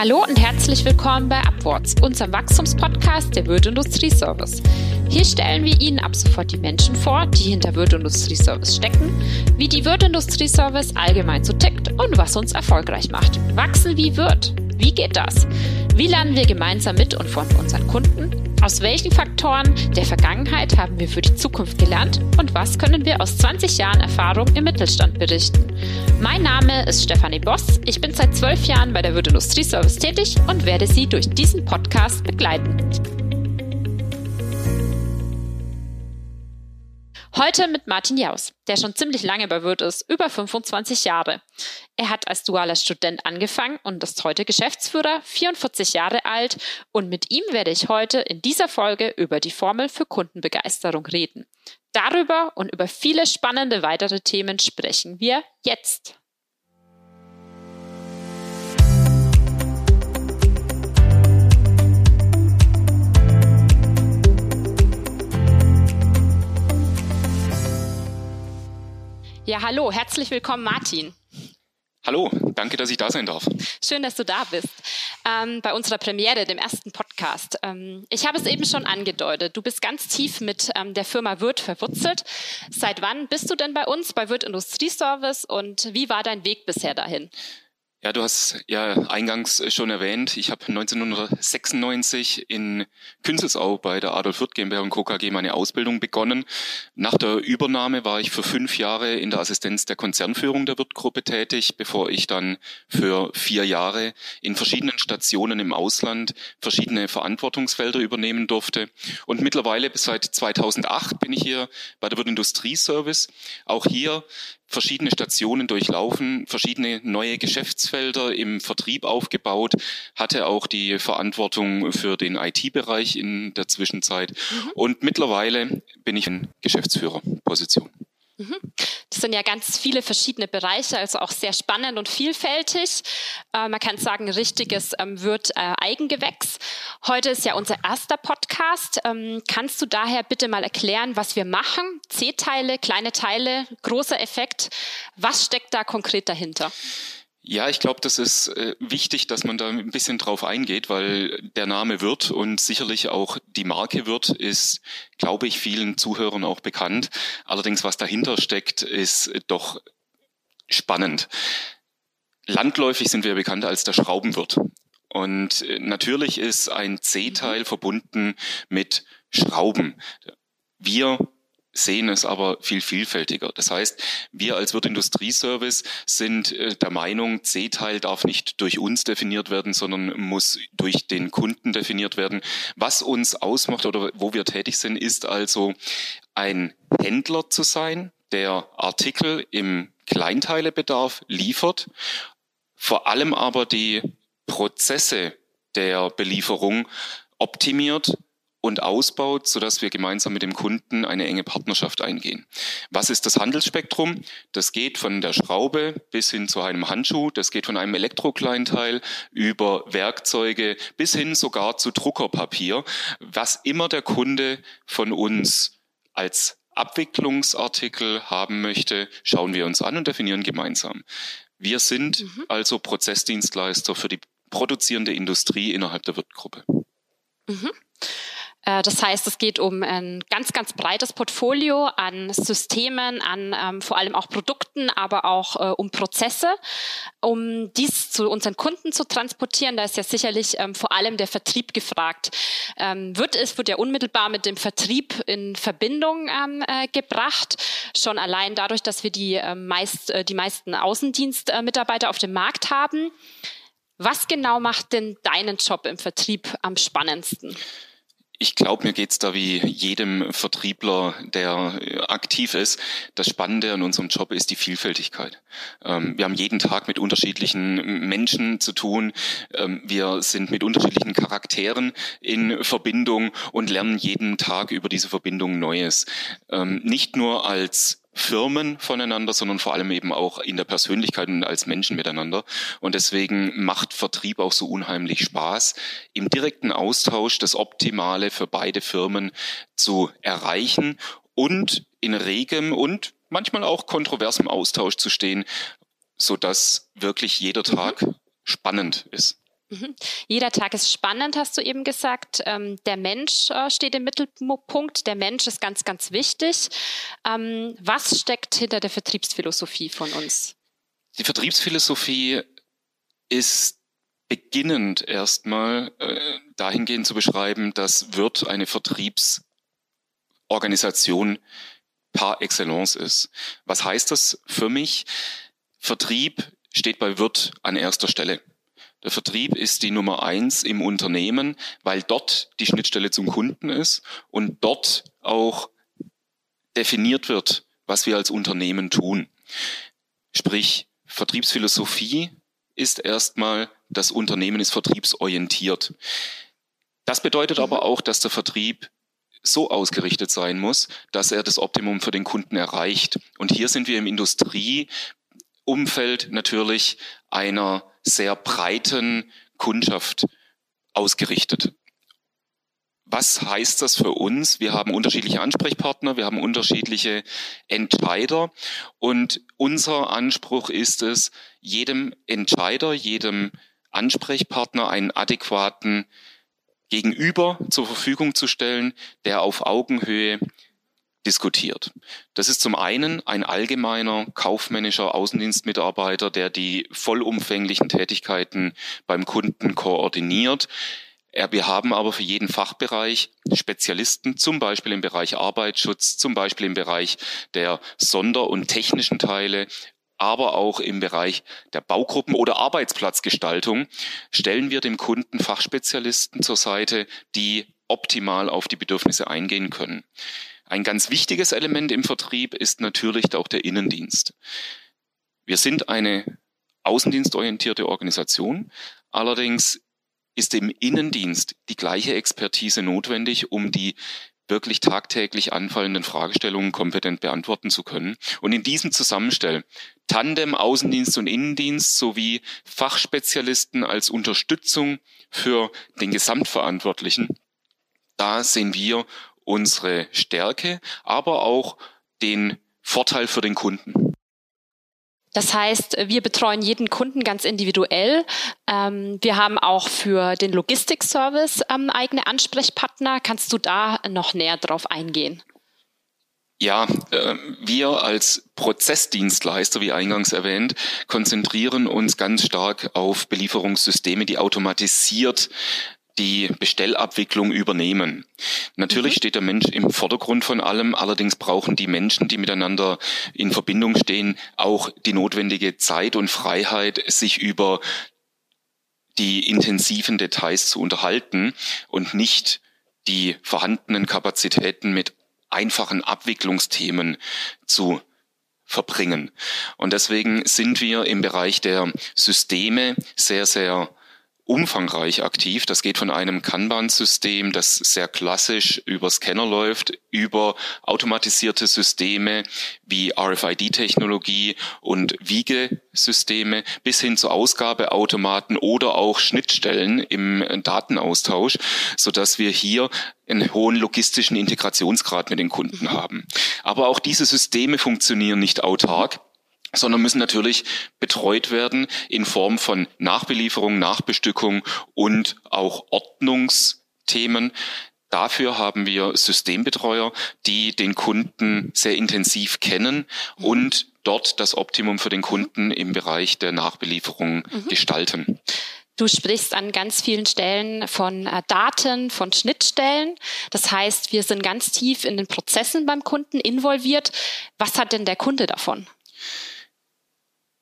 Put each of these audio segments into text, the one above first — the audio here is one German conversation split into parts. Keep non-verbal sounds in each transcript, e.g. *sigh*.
Hallo und herzlich willkommen bei Upwards, unserem Wachstumspodcast der Wirt Industrie Service. Hier stellen wir Ihnen ab sofort die Menschen vor, die hinter Wirt Industrie Service stecken, wie die Wirt Industrie Service allgemein so tickt und was uns erfolgreich macht. Wachsen wie Wirt. Wie geht das? Wie lernen wir gemeinsam mit und von unseren Kunden? Aus welchen Faktoren der Vergangenheit haben wir für die Zukunft gelernt und was können wir aus 20 Jahren Erfahrung im Mittelstand berichten? Mein Name ist Stefanie Boss. Ich bin seit zwölf Jahren bei der Wirt Industrie Service tätig und werde Sie durch diesen Podcast begleiten. Heute mit Martin Jaus, der schon ziemlich lange bei Wirt ist, über 25 Jahre. Er hat als dualer Student angefangen und ist heute Geschäftsführer, 44 Jahre alt und mit ihm werde ich heute in dieser Folge über die Formel für Kundenbegeisterung reden. Darüber und über viele spannende weitere Themen sprechen wir jetzt. Ja, hallo, herzlich willkommen, Martin. Hallo, danke, dass ich da sein darf. Schön, dass du da bist. Ähm, bei unserer Premiere, dem ersten Podcast. Ähm, ich habe es eben schon angedeutet. Du bist ganz tief mit ähm, der Firma Wirt verwurzelt. Seit wann bist du denn bei uns, bei Wirt Industrieservice und wie war dein Weg bisher dahin? Ja, du hast ja eingangs schon erwähnt, ich habe 1996 in Künzelsau bei der Adolf Wirth GmbH und Co. KG meine Ausbildung begonnen. Nach der Übernahme war ich für fünf Jahre in der Assistenz der Konzernführung der Wirth-Gruppe tätig, bevor ich dann für vier Jahre in verschiedenen Stationen im Ausland verschiedene Verantwortungsfelder übernehmen durfte. Und mittlerweile bis seit 2008 bin ich hier bei der Wirth Industrieservice. Auch hier verschiedene Stationen durchlaufen, verschiedene neue Geschäftsfelder im Vertrieb aufgebaut, hatte auch die Verantwortung für den IT-Bereich in der Zwischenzeit mhm. und mittlerweile bin ich in Geschäftsführerposition. Mhm. Das sind ja ganz viele verschiedene Bereiche, also auch sehr spannend und vielfältig. Äh, man kann sagen, richtiges ähm, wird äh, Eigengewächs. Heute ist ja unser erster Podcast. Ähm, kannst du daher bitte mal erklären, was wir machen? C-Teile, kleine Teile, großer Effekt. Was steckt da konkret dahinter? Ja, ich glaube, das ist äh, wichtig, dass man da ein bisschen drauf eingeht, weil der Name Wirt und sicherlich auch die Marke Wirt ist, glaube ich, vielen Zuhörern auch bekannt. Allerdings, was dahinter steckt, ist doch spannend. Landläufig sind wir bekannt als der Schraubenwirt. Und äh, natürlich ist ein C-Teil verbunden mit Schrauben. Wir sehen es aber viel vielfältiger. Das heißt, wir als Wirt Industrieservice sind äh, der Meinung, C-Teil darf nicht durch uns definiert werden, sondern muss durch den Kunden definiert werden. Was uns ausmacht oder wo wir tätig sind, ist also ein Händler zu sein, der Artikel im Kleinteilebedarf liefert, vor allem aber die Prozesse der Belieferung optimiert, und ausbaut, sodass wir gemeinsam mit dem Kunden eine enge Partnerschaft eingehen. Was ist das Handelsspektrum? Das geht von der Schraube bis hin zu einem Handschuh, das geht von einem Elektrokleinteil über Werkzeuge bis hin sogar zu Druckerpapier, was immer der Kunde von uns als Abwicklungsartikel haben möchte, schauen wir uns an und definieren gemeinsam. Wir sind mhm. also Prozessdienstleister für die produzierende Industrie innerhalb der Wirtgruppe. Mhm. Äh, das heißt, es geht um ein ganz, ganz breites Portfolio an Systemen, an ähm, vor allem auch Produkten, aber auch äh, um Prozesse, um dies zu unseren Kunden zu transportieren. Da ist ja sicherlich ähm, vor allem der Vertrieb gefragt. Ähm, wird es wird ja unmittelbar mit dem Vertrieb in Verbindung ähm, äh, gebracht, schon allein dadurch, dass wir die äh, meist äh, die meisten Außendienstmitarbeiter auf dem Markt haben. Was genau macht denn deinen Job im Vertrieb am spannendsten? Ich glaube, mir geht's da wie jedem Vertriebler, der äh, aktiv ist. Das Spannende an unserem Job ist die Vielfältigkeit. Ähm, wir haben jeden Tag mit unterschiedlichen Menschen zu tun. Ähm, wir sind mit unterschiedlichen Charakteren in Verbindung und lernen jeden Tag über diese Verbindung Neues. Ähm, nicht nur als Firmen voneinander, sondern vor allem eben auch in der Persönlichkeit und als Menschen miteinander. Und deswegen macht Vertrieb auch so unheimlich Spaß, im direkten Austausch das Optimale für beide Firmen zu erreichen und in regem und manchmal auch kontroversem Austausch zu stehen, so dass wirklich jeder Tag spannend ist. Mhm. Jeder Tag ist spannend, hast du eben gesagt. Ähm, der Mensch äh, steht im Mittelpunkt. Der Mensch ist ganz, ganz wichtig. Ähm, was steckt hinter der Vertriebsphilosophie von uns? Die Vertriebsphilosophie ist beginnend erstmal äh, dahingehend zu beschreiben, dass Wirt eine Vertriebsorganisation par excellence ist. Was heißt das für mich? Vertrieb steht bei Wirt an erster Stelle. Der Vertrieb ist die Nummer eins im Unternehmen, weil dort die Schnittstelle zum Kunden ist und dort auch definiert wird, was wir als Unternehmen tun. Sprich, Vertriebsphilosophie ist erstmal, das Unternehmen ist vertriebsorientiert. Das bedeutet aber auch, dass der Vertrieb so ausgerichtet sein muss, dass er das Optimum für den Kunden erreicht. Und hier sind wir im Industrieumfeld natürlich einer sehr breiten Kundschaft ausgerichtet. Was heißt das für uns? Wir haben unterschiedliche Ansprechpartner, wir haben unterschiedliche Entscheider und unser Anspruch ist es, jedem Entscheider, jedem Ansprechpartner einen adäquaten Gegenüber zur Verfügung zu stellen, der auf Augenhöhe diskutiert. Das ist zum einen ein allgemeiner kaufmännischer Außendienstmitarbeiter, der die vollumfänglichen Tätigkeiten beim Kunden koordiniert. Wir haben aber für jeden Fachbereich Spezialisten, zum Beispiel im Bereich Arbeitsschutz, zum Beispiel im Bereich der Sonder- und technischen Teile, aber auch im Bereich der Baugruppen oder Arbeitsplatzgestaltung stellen wir dem Kunden Fachspezialisten zur Seite, die optimal auf die Bedürfnisse eingehen können. Ein ganz wichtiges Element im Vertrieb ist natürlich auch der Innendienst. Wir sind eine außendienstorientierte Organisation. Allerdings ist im Innendienst die gleiche Expertise notwendig, um die wirklich tagtäglich anfallenden Fragestellungen kompetent beantworten zu können. Und in diesem Zusammenstell Tandem, Außendienst und Innendienst sowie Fachspezialisten als Unterstützung für den Gesamtverantwortlichen, da sehen wir unsere Stärke, aber auch den Vorteil für den Kunden. Das heißt, wir betreuen jeden Kunden ganz individuell. Ähm, wir haben auch für den Logistikservice ähm, eigene Ansprechpartner. Kannst du da noch näher drauf eingehen? Ja, äh, wir als Prozessdienstleister, wie eingangs erwähnt, konzentrieren uns ganz stark auf Belieferungssysteme, die automatisiert die Bestellabwicklung übernehmen. Natürlich mhm. steht der Mensch im Vordergrund von allem, allerdings brauchen die Menschen, die miteinander in Verbindung stehen, auch die notwendige Zeit und Freiheit, sich über die intensiven Details zu unterhalten und nicht die vorhandenen Kapazitäten mit einfachen Abwicklungsthemen zu verbringen. Und deswegen sind wir im Bereich der Systeme sehr, sehr umfangreich aktiv. Das geht von einem Kanban-System, das sehr klassisch über Scanner läuft, über automatisierte Systeme wie RFID-Technologie und Wiegesysteme bis hin zu Ausgabeautomaten oder auch Schnittstellen im Datenaustausch, so dass wir hier einen hohen logistischen Integrationsgrad mit den Kunden haben. Aber auch diese Systeme funktionieren nicht autark sondern müssen natürlich betreut werden in Form von Nachbelieferung, Nachbestückung und auch Ordnungsthemen. Dafür haben wir Systembetreuer, die den Kunden sehr intensiv kennen und dort das Optimum für den Kunden im Bereich der Nachbelieferung mhm. gestalten. Du sprichst an ganz vielen Stellen von äh, Daten, von Schnittstellen. Das heißt, wir sind ganz tief in den Prozessen beim Kunden involviert. Was hat denn der Kunde davon?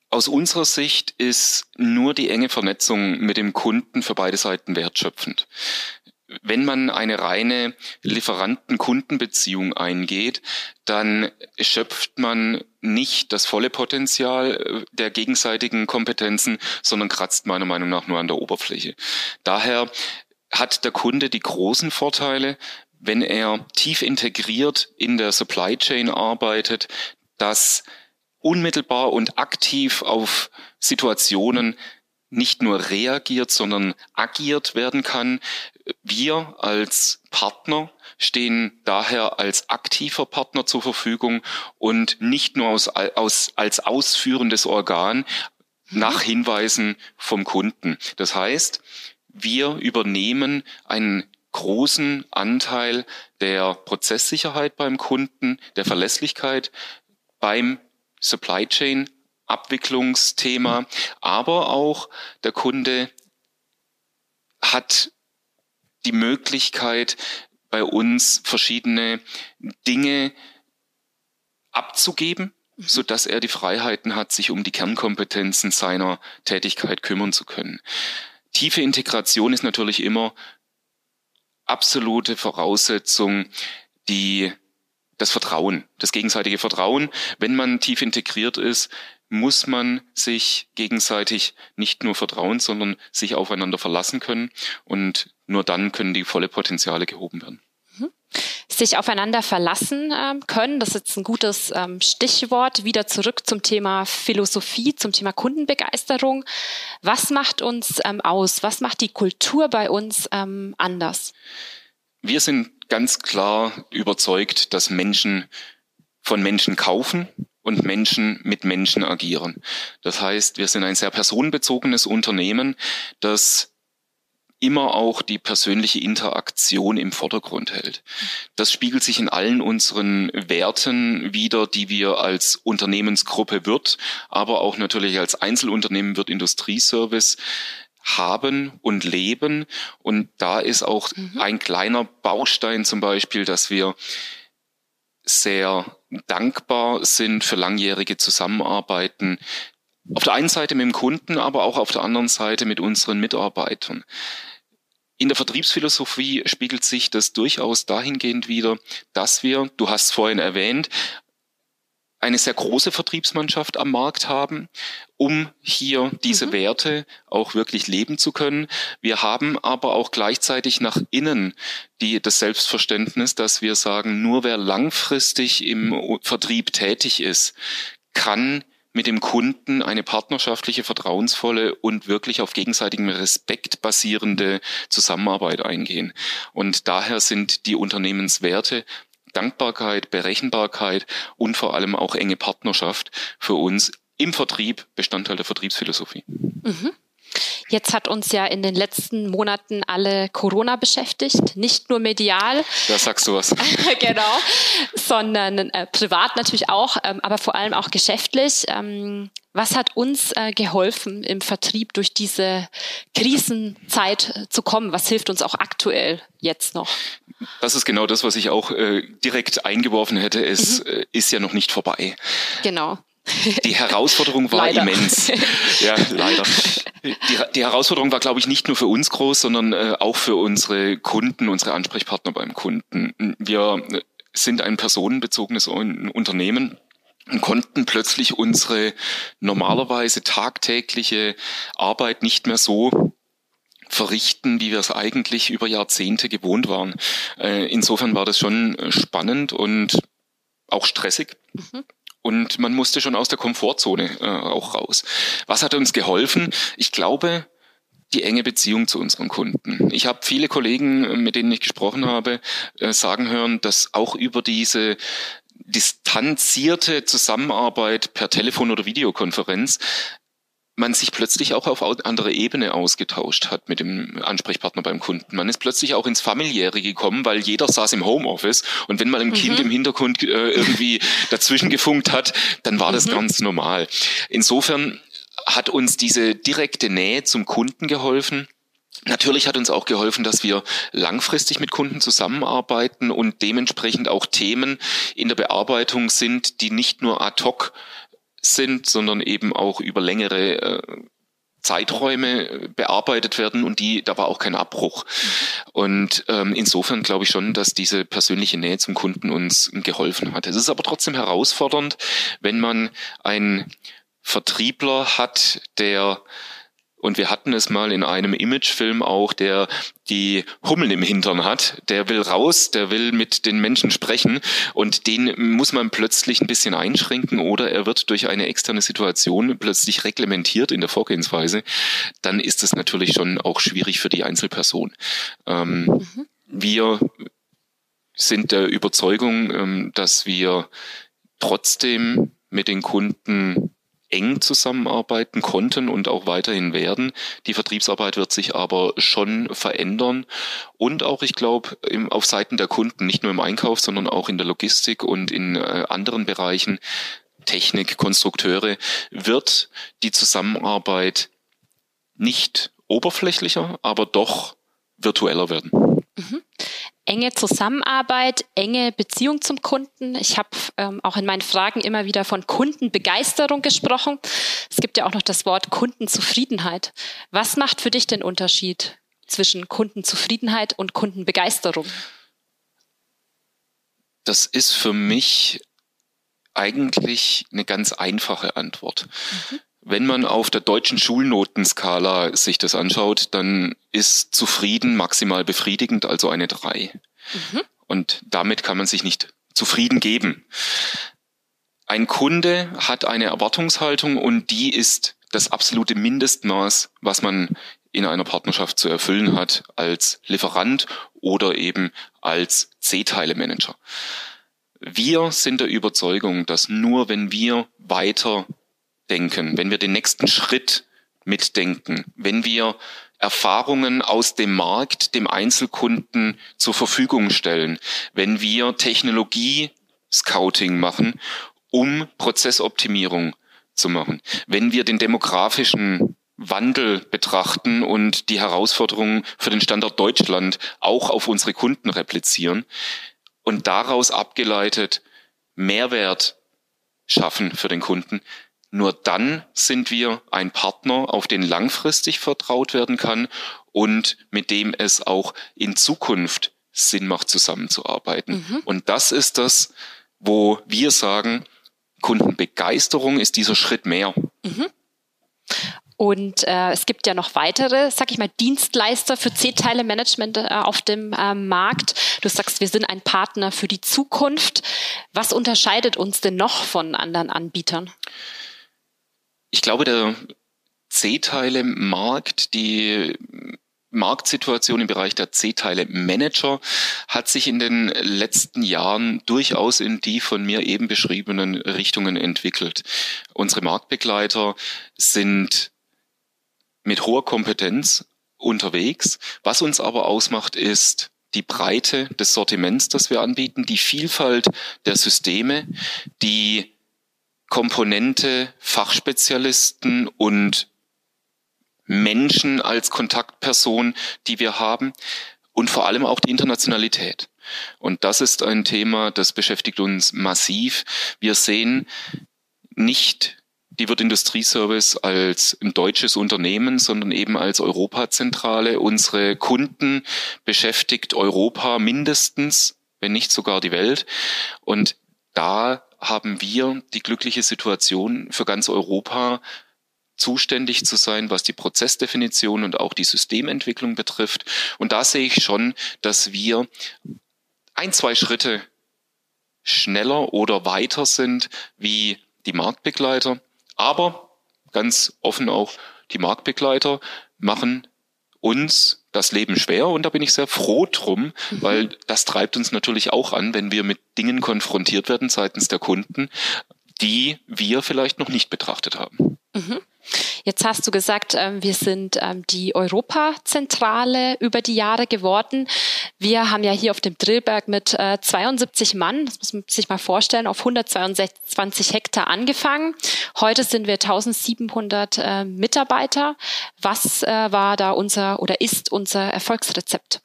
Aus unserer Sicht ist nur die enge Vernetzung mit dem Kunden für beide Seiten wertschöpfend. Wenn man eine reine Lieferanten-Kundenbeziehung eingeht, dann schöpft man nicht das volle Potenzial der gegenseitigen Kompetenzen, sondern kratzt meiner Meinung nach nur an der Oberfläche. Daher hat der Kunde die großen Vorteile, wenn er tief integriert in der Supply Chain arbeitet, dass unmittelbar und aktiv auf Situationen nicht nur reagiert, sondern agiert werden kann. Wir als Partner stehen daher als aktiver Partner zur Verfügung und nicht nur aus, aus, als ausführendes Organ, nach Hinweisen vom Kunden. Das heißt, wir übernehmen einen großen Anteil der Prozesssicherheit beim Kunden, der Verlässlichkeit beim Supply Chain Abwicklungsthema, aber auch der Kunde hat die Möglichkeit, bei uns verschiedene Dinge abzugeben, mhm. so dass er die Freiheiten hat, sich um die Kernkompetenzen seiner Tätigkeit kümmern zu können. Tiefe Integration ist natürlich immer absolute Voraussetzung, die das Vertrauen, das gegenseitige Vertrauen. Wenn man tief integriert ist, muss man sich gegenseitig nicht nur vertrauen, sondern sich aufeinander verlassen können. Und nur dann können die volle Potenziale gehoben werden mhm. sich aufeinander verlassen ähm, können. Das ist jetzt ein gutes ähm, Stichwort. Wieder zurück zum Thema Philosophie, zum Thema Kundenbegeisterung. Was macht uns ähm, aus? Was macht die Kultur bei uns anders? Wir sind ganz klar überzeugt, dass Menschen von Menschen kaufen und Menschen mit Menschen agieren. Das heißt, wir sind ein sehr personenbezogenes Unternehmen, das immer auch die persönliche Interaktion im Vordergrund hält. Das spiegelt sich in allen unseren Werten wider, die wir als Unternehmensgruppe wird, aber auch natürlich als Einzelunternehmen wird Industrieservice haben und leben. Und da ist auch mhm. ein kleiner Baustein zum Beispiel, dass wir sehr dankbar sind für langjährige Zusammenarbeiten. Auf der einen Seite mit dem Kunden, aber auch auf der anderen Seite mit unseren Mitarbeitern. In der Vertriebsphilosophie spiegelt sich das durchaus dahingehend wieder, dass wir, du hast es vorhin erwähnt, eine sehr große Vertriebsmannschaft am Markt haben, um hier diese mhm. Werte auch wirklich leben zu können. Wir haben aber auch gleichzeitig nach innen die, das Selbstverständnis, dass wir sagen, nur wer langfristig im Vertrieb tätig ist, kann mit dem Kunden eine partnerschaftliche, vertrauensvolle und wirklich auf gegenseitigem Respekt basierende Zusammenarbeit eingehen. Und daher sind die Unternehmenswerte Dankbarkeit, Berechenbarkeit und vor allem auch enge Partnerschaft für uns im Vertrieb Bestandteil der Vertriebsphilosophie. Mhm. Jetzt hat uns ja in den letzten Monaten alle Corona beschäftigt, nicht nur medial. Da sagst du was. *laughs* genau, sondern äh, privat natürlich auch, ähm, aber vor allem auch geschäftlich. Ähm, was hat uns äh, geholfen, im Vertrieb durch diese Krisenzeit äh, zu kommen? Was hilft uns auch aktuell jetzt noch? Das ist genau das, was ich auch äh, direkt eingeworfen hätte. Es mhm. Äh, ist ja noch nicht vorbei. Genau. Die Herausforderung war leider. immens. *laughs* Ja, leider. Die, die Herausforderung war, glaube ich, nicht nur für uns groß, sondern äh, auch für unsere Kunden, unsere Ansprechpartner beim Kunden. Wir sind ein personenbezogenes Unternehmen und konnten plötzlich unsere normalerweise tagtägliche Arbeit nicht mehr so verrichten, wie wir es eigentlich über Jahrzehnte gewohnt waren. Äh, insofern war das schon spannend und auch stressig. Mhm. Und man musste schon aus der Komfortzone äh, auch raus. Was hat uns geholfen? Ich glaube, die enge Beziehung zu unseren Kunden. Ich habe viele Kollegen, mit denen ich gesprochen habe, äh, sagen hören, dass auch über diese distanzierte Zusammenarbeit per Telefon oder Videokonferenz man sich plötzlich auch auf andere Ebene ausgetauscht hat mit dem Ansprechpartner beim Kunden. Man ist plötzlich auch ins Familiäre gekommen, weil jeder saß im Homeoffice und wenn mal ein mhm. Kind im Hintergrund äh, irgendwie *laughs* dazwischen gefunkt hat, dann war das mhm. ganz normal. Insofern hat uns diese direkte Nähe zum Kunden geholfen. Natürlich hat uns auch geholfen, dass wir langfristig mit Kunden zusammenarbeiten und dementsprechend auch Themen in der Bearbeitung sind, die nicht nur ad hoc sind, sondern eben auch über längere äh, Zeiträume äh, bearbeitet werden und die, da war auch kein Abbruch. Und ähm, insofern glaube ich schon, dass diese persönliche Nähe zum Kunden uns geholfen hat. Es ist aber trotzdem herausfordernd, wenn man einen Vertriebler hat, der und wir hatten es mal in einem Imagefilm auch, der die Hummeln im Hintern hat. Der will raus, der will mit den Menschen sprechen und den muss man plötzlich ein bisschen einschränken oder er wird durch eine externe Situation plötzlich reglementiert in der Vorgehensweise. Dann ist es natürlich schon auch schwierig für die Einzelperson. Ähm, mhm. Wir sind der Überzeugung, ähm, dass wir trotzdem mit den Kunden eng zusammenarbeiten konnten und auch weiterhin werden. Die Vertriebsarbeit wird sich aber schon verändern und auch, ich glaube, auf Seiten der Kunden, nicht nur im Einkauf, sondern auch in der Logistik und in äh, anderen Bereichen, Technik, Konstrukteure, wird die Zusammenarbeit nicht oberflächlicher, aber doch virtueller werden. Mhm enge Zusammenarbeit, enge Beziehung zum Kunden. Ich habe ähm, auch in meinen Fragen immer wieder von Kundenbegeisterung gesprochen. Es gibt ja auch noch das Wort Kundenzufriedenheit. Was macht für dich den Unterschied zwischen Kundenzufriedenheit und Kundenbegeisterung? Das ist für mich eigentlich eine ganz einfache Antwort. Mhm. Wenn man auf der deutschen Schulnotenskala sich das anschaut, dann ist zufrieden maximal befriedigend, also eine drei. Mhm. Und damit kann man sich nicht zufrieden geben. Ein Kunde hat eine Erwartungshaltung und die ist das absolute Mindestmaß, was man in einer Partnerschaft zu erfüllen hat als Lieferant oder eben als C-Teile-Manager. Wir sind der Überzeugung, dass nur wenn wir weiter denken, wenn wir den nächsten Schritt mitdenken, wenn wir Erfahrungen aus dem Markt dem Einzelkunden zur Verfügung stellen, wenn wir Technologie-Scouting machen, um Prozessoptimierung zu machen, wenn wir den demografischen Wandel betrachten und die Herausforderungen für den Standort Deutschland auch auf unsere Kunden replizieren und daraus abgeleitet Mehrwert schaffen für den Kunden, nur dann sind wir ein Partner, auf den langfristig vertraut werden kann und mit dem es auch in Zukunft Sinn macht, zusammenzuarbeiten. Mhm. Und das ist das, wo wir sagen, Kundenbegeisterung ist dieser Schritt mehr. Mhm. Und äh, es gibt ja noch weitere, sag ich mal, Dienstleister für C-Teile-Management äh, auf dem äh, Markt. Du sagst, wir sind ein Partner für die Zukunft. Was unterscheidet uns denn noch von anderen Anbietern? Ich glaube, der C-Teile-Markt, die Marktsituation im Bereich der C-Teile-Manager hat sich in den letzten Jahren durchaus in die von mir eben beschriebenen Richtungen entwickelt. Unsere Marktbegleiter sind mit hoher Kompetenz unterwegs. Was uns aber ausmacht, ist die Breite des Sortiments, das wir anbieten, die Vielfalt der Systeme, die Komponente, Fachspezialisten und Menschen als Kontaktperson, die wir haben und vor allem auch die Internationalität. Und das ist ein Thema, das beschäftigt uns massiv. Wir sehen nicht die wird Industrieservice als ein deutsches Unternehmen, sondern eben als Europazentrale. Unsere Kunden beschäftigt Europa mindestens, wenn nicht sogar die Welt. Und da haben wir die glückliche Situation für ganz Europa zuständig zu sein, was die Prozessdefinition und auch die Systementwicklung betrifft. Und da sehe ich schon, dass wir ein, zwei Schritte schneller oder weiter sind wie die Marktbegleiter. Aber ganz offen auch, die Marktbegleiter machen uns das Leben schwer und da bin ich sehr froh drum, mhm. weil das treibt uns natürlich auch an, wenn wir mit Dingen konfrontiert werden seitens der Kunden, die wir vielleicht noch nicht betrachtet haben. Mhm. Jetzt hast du gesagt, ähm, wir sind ähm, die Europazentrale über die Jahre geworden. Wir haben ja hier auf dem Drillberg mit 72 äh, Mann, das muss man sich mal vorstellen, auf 122 Hektar angefangen. Heute sind wir 1700 äh, Mitarbeiter. Was äh, war da unser oder ist unser Erfolgsrezept?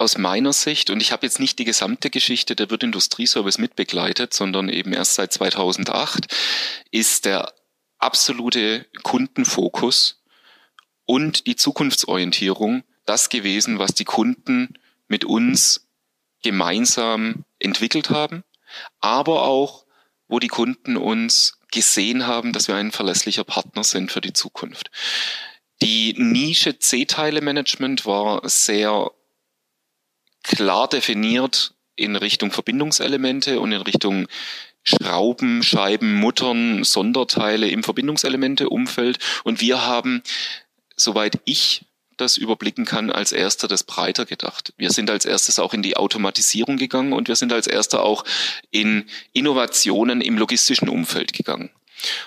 aus meiner Sicht, und ich habe jetzt nicht die gesamte Geschichte der Wirt Industrieservice mitbegleitet, sondern eben erst seit 2008, ist der absolute Kundenfokus und die Zukunftsorientierung das gewesen, was die Kunden mit uns gemeinsam entwickelt haben, aber auch, wo die Kunden uns gesehen haben, dass wir ein verlässlicher Partner sind für die Zukunft. Die Nische C-Teile-Management war sehr klar definiert in Richtung Verbindungselemente und in Richtung Schrauben, Scheiben, Muttern, Sonderteile im Verbindungselemente-Umfeld. Und wir haben, soweit ich das überblicken kann, als erster das breiter gedacht. Wir sind als erstes auch in die Automatisierung gegangen und wir sind als erster auch in Innovationen im logistischen Umfeld gegangen.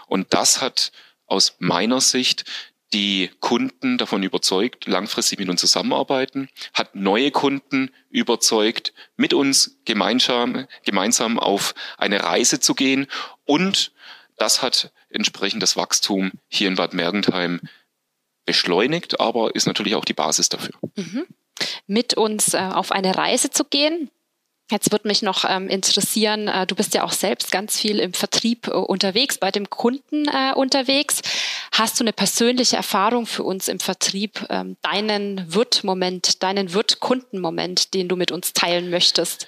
Und das hat aus meiner Sicht die Kunden davon überzeugt, langfristig mit uns zusammenarbeiten, hat neue Kunden überzeugt, mit uns gemeinsam, gemeinsam auf eine Reise zu gehen und das hat entsprechend das Wachstum hier in Bad Mergentheim beschleunigt, aber ist natürlich auch die Basis dafür. Mhm. Mit uns äh, auf eine Reise zu gehen, Jetzt würde mich noch ähm, interessieren, äh, du bist ja auch selbst ganz viel im Vertrieb äh, unterwegs, bei dem Kunden äh, unterwegs. Hast du eine persönliche Erfahrung für uns im Vertrieb, ähm, deinen Wirt-Moment, deinen Wirt-Kundenmoment, den du mit uns teilen möchtest?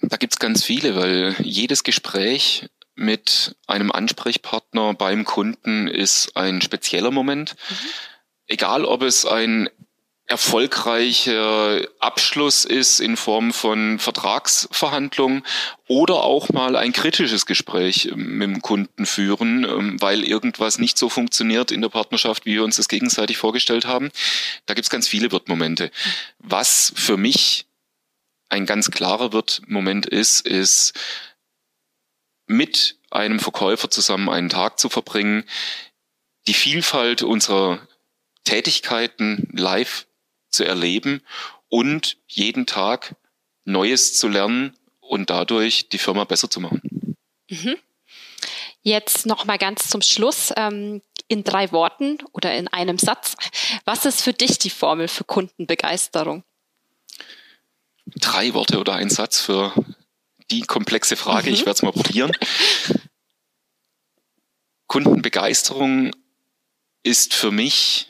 Da gibt's ganz viele, weil jedes Gespräch mit einem Ansprechpartner beim Kunden ist ein spezieller Moment. Mhm. Egal, ob es ein erfolgreicher Abschluss ist in Form von Vertragsverhandlungen oder auch mal ein kritisches Gespräch ähm, mit dem Kunden führen, ähm, weil irgendwas nicht so funktioniert in der Partnerschaft, wie wir uns das gegenseitig vorgestellt haben. Da gibt's ganz viele Wirtmomente. Was für mich ein ganz klarer Wirtmoment ist, ist mit einem Verkäufer zusammen einen Tag zu verbringen, die Vielfalt unserer Tätigkeiten live zu erleben und jeden Tag Neues zu lernen und dadurch die Firma besser zu machen. Mhm. Jetzt noch mal ganz zum Schluss ähm, in drei Worten oder in einem Satz. Was ist für dich die Formel für Kundenbegeisterung? Drei Worte oder ein Satz für die komplexe Frage. Mhm. Ich werde es mal probieren. *laughs* Kundenbegeisterung ist für mich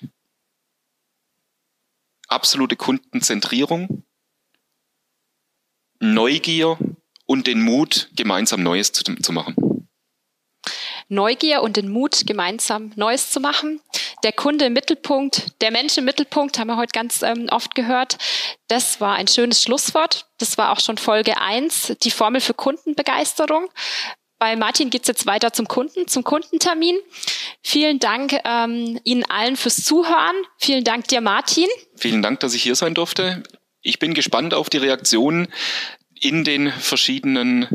absolute Kundenzentrierung, Neugier und den Mut, gemeinsam Neues zu, zu machen. Neugier und den Mut, gemeinsam Neues zu machen. Der Kunde im Mittelpunkt, der Mensch im Mittelpunkt, haben wir heute ganz ähm, oft gehört. Das war ein schönes Schlusswort. Das war auch schon Folge eins, die Formel für Kundenbegeisterung. Bei Martin geht's jetzt weiter zum Kunden, zum Kundentermin. Vielen Dank ähm, Ihnen allen fürs Zuhören. Vielen Dank dir, Martin. Vielen Dank, dass ich hier sein durfte. Ich bin gespannt auf die Reaktionen in den verschiedenen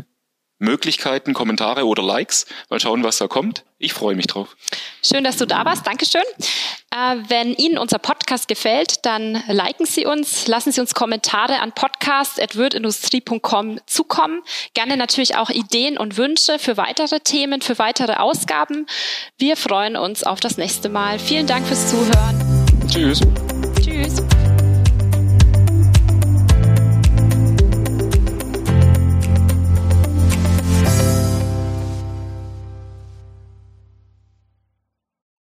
Möglichkeiten, Kommentare oder Likes. Mal schauen, was da kommt. Ich freue mich drauf. Schön, dass du da warst. Dankeschön. Äh, wenn Ihnen unser Podcast gefällt, dann liken Sie uns, lassen Sie uns Kommentare an podcast.wirtindustrie.com zukommen. Gerne natürlich auch Ideen und Wünsche für weitere Themen, für weitere Ausgaben. Wir freuen uns auf das nächste Mal. Vielen Dank fürs Zuhören. Tschüss. Tschüss.